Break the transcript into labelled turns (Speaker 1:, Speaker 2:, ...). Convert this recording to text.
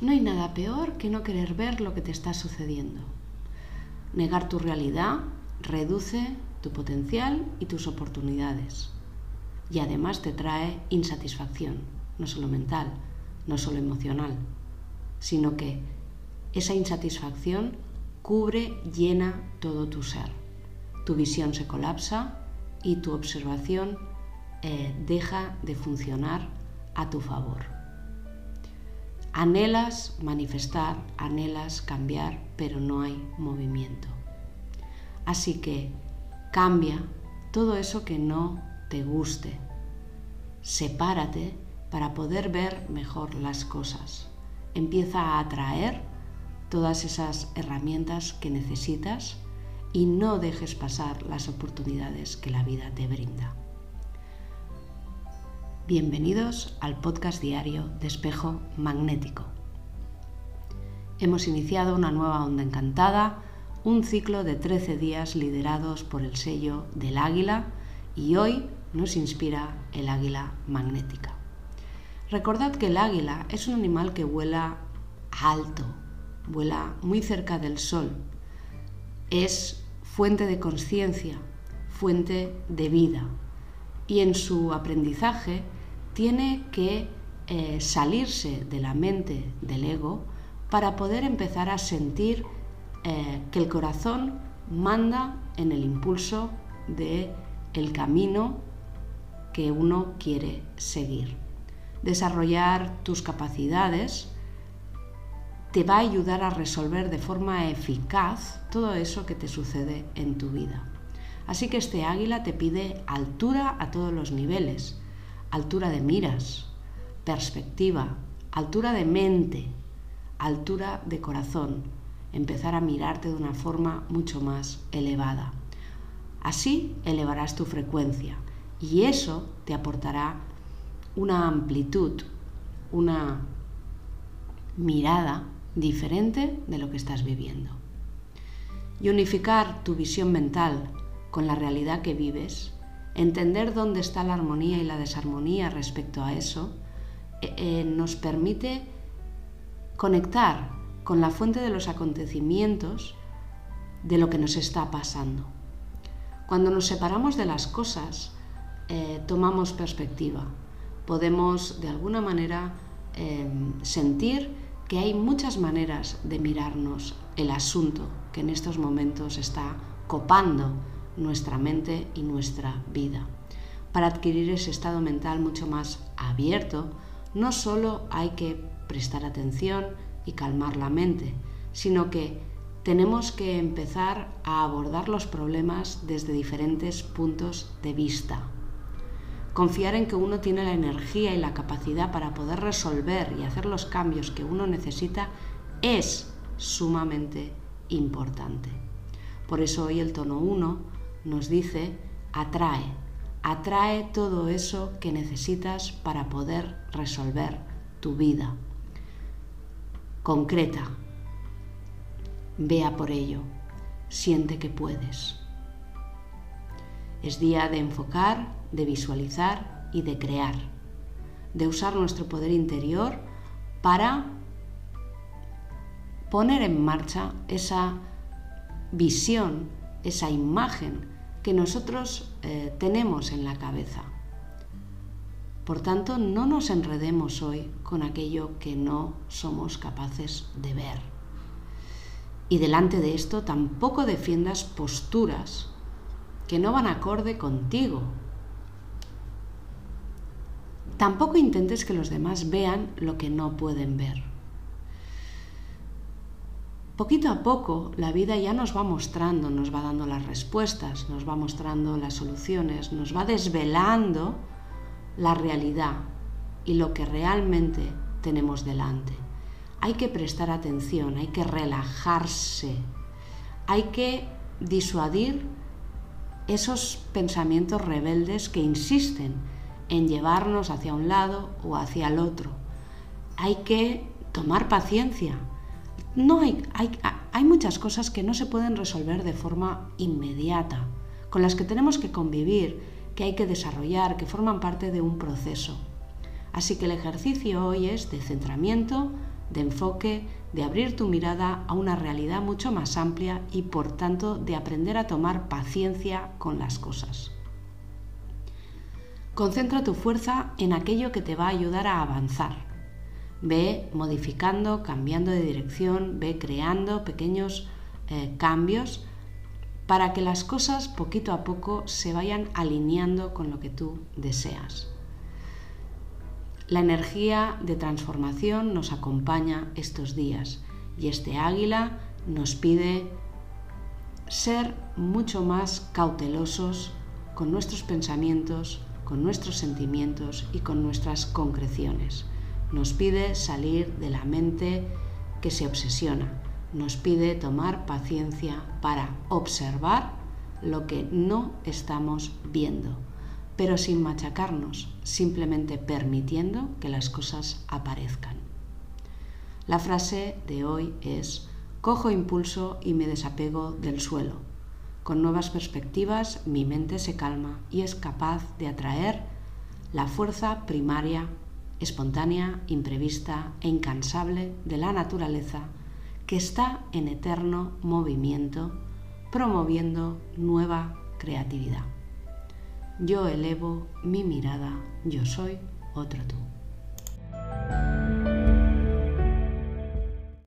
Speaker 1: No hay nada peor que no querer ver lo que te está sucediendo. Negar tu realidad reduce tu potencial y tus oportunidades. Y además te trae insatisfacción, no solo mental, no solo emocional, sino que esa insatisfacción cubre, llena todo tu ser. Tu visión se colapsa y tu observación eh, deja de funcionar a tu favor. Anhelas manifestar, anhelas cambiar, pero no hay movimiento. Así que cambia todo eso que no te guste. Sepárate para poder ver mejor las cosas. Empieza a atraer todas esas herramientas que necesitas y no dejes pasar las oportunidades que la vida te brinda. Bienvenidos al podcast diario de Espejo Magnético. Hemos iniciado una nueva onda encantada, un ciclo de 13 días liderados por el sello del águila y hoy nos inspira el águila magnética. Recordad que el águila es un animal que vuela alto, vuela muy cerca del sol, es fuente de conciencia, fuente de vida y en su aprendizaje tiene que eh, salirse de la mente del ego para poder empezar a sentir eh, que el corazón manda en el impulso de el camino que uno quiere seguir. Desarrollar tus capacidades te va a ayudar a resolver de forma eficaz todo eso que te sucede en tu vida. Así que este águila te pide altura a todos los niveles, altura de miras, perspectiva, altura de mente, altura de corazón, empezar a mirarte de una forma mucho más elevada. Así elevarás tu frecuencia y eso te aportará una amplitud, una mirada diferente de lo que estás viviendo. Y unificar tu visión mental con la realidad que vives, entender dónde está la armonía y la desarmonía respecto a eso, eh, eh, nos permite conectar con la fuente de los acontecimientos de lo que nos está pasando. Cuando nos separamos de las cosas, eh, tomamos perspectiva. Podemos de alguna manera sentir que hay muchas maneras de mirarnos el asunto que en estos momentos está copando nuestra mente y nuestra vida. Para adquirir ese estado mental mucho más abierto, no solo hay que prestar atención y calmar la mente, sino que tenemos que empezar a abordar los problemas desde diferentes puntos de vista, Confiar en que uno tiene la energía y la capacidad para poder resolver y hacer los cambios que uno necesita es sumamente importante. Por eso hoy el tono 1 nos dice atrae, atrae todo eso que necesitas para poder resolver tu vida. Concreta, vea por ello, siente que puedes. Es día de enfocar de visualizar y de crear, de usar nuestro poder interior para poner en marcha esa visión, esa imagen que nosotros eh, tenemos en la cabeza. Por tanto, no nos enredemos hoy con aquello que no somos capaces de ver. Y delante de esto tampoco defiendas posturas que no van acorde contigo, Tampoco intentes que los demás vean lo que no pueden ver. Poquito a poco la vida ya nos va mostrando, nos va dando las respuestas, nos va mostrando las soluciones, nos va desvelando la realidad y lo que realmente tenemos delante. Hay que prestar atención, hay que relajarse, hay que disuadir esos pensamientos rebeldes que insisten en llevarnos hacia un lado o hacia el otro. Hay que tomar paciencia. No hay, hay, hay muchas cosas que no se pueden resolver de forma inmediata, con las que tenemos que convivir, que hay que desarrollar, que forman parte de un proceso. Así que el ejercicio hoy es de centramiento, de enfoque, de abrir tu mirada a una realidad mucho más amplia y por tanto de aprender a tomar paciencia con las cosas. Concentra tu fuerza en aquello que te va a ayudar a avanzar. Ve modificando, cambiando de dirección, ve creando pequeños eh, cambios para que las cosas poquito a poco se vayan alineando con lo que tú deseas. La energía de transformación nos acompaña estos días y este águila nos pide ser mucho más cautelosos con nuestros pensamientos, con nuestros sentimientos y con nuestras concreciones. Nos pide salir de la mente que se obsesiona. Nos pide tomar paciencia para observar lo que no estamos viendo, pero sin machacarnos, simplemente permitiendo que las cosas aparezcan. La frase de hoy es, cojo impulso y me desapego del suelo con nuevas perspectivas, mi mente se calma y es capaz de atraer la fuerza primaria, espontánea, imprevista e incansable de la naturaleza que está en eterno movimiento, promoviendo nueva creatividad. Yo elevo mi mirada, yo soy otro tú.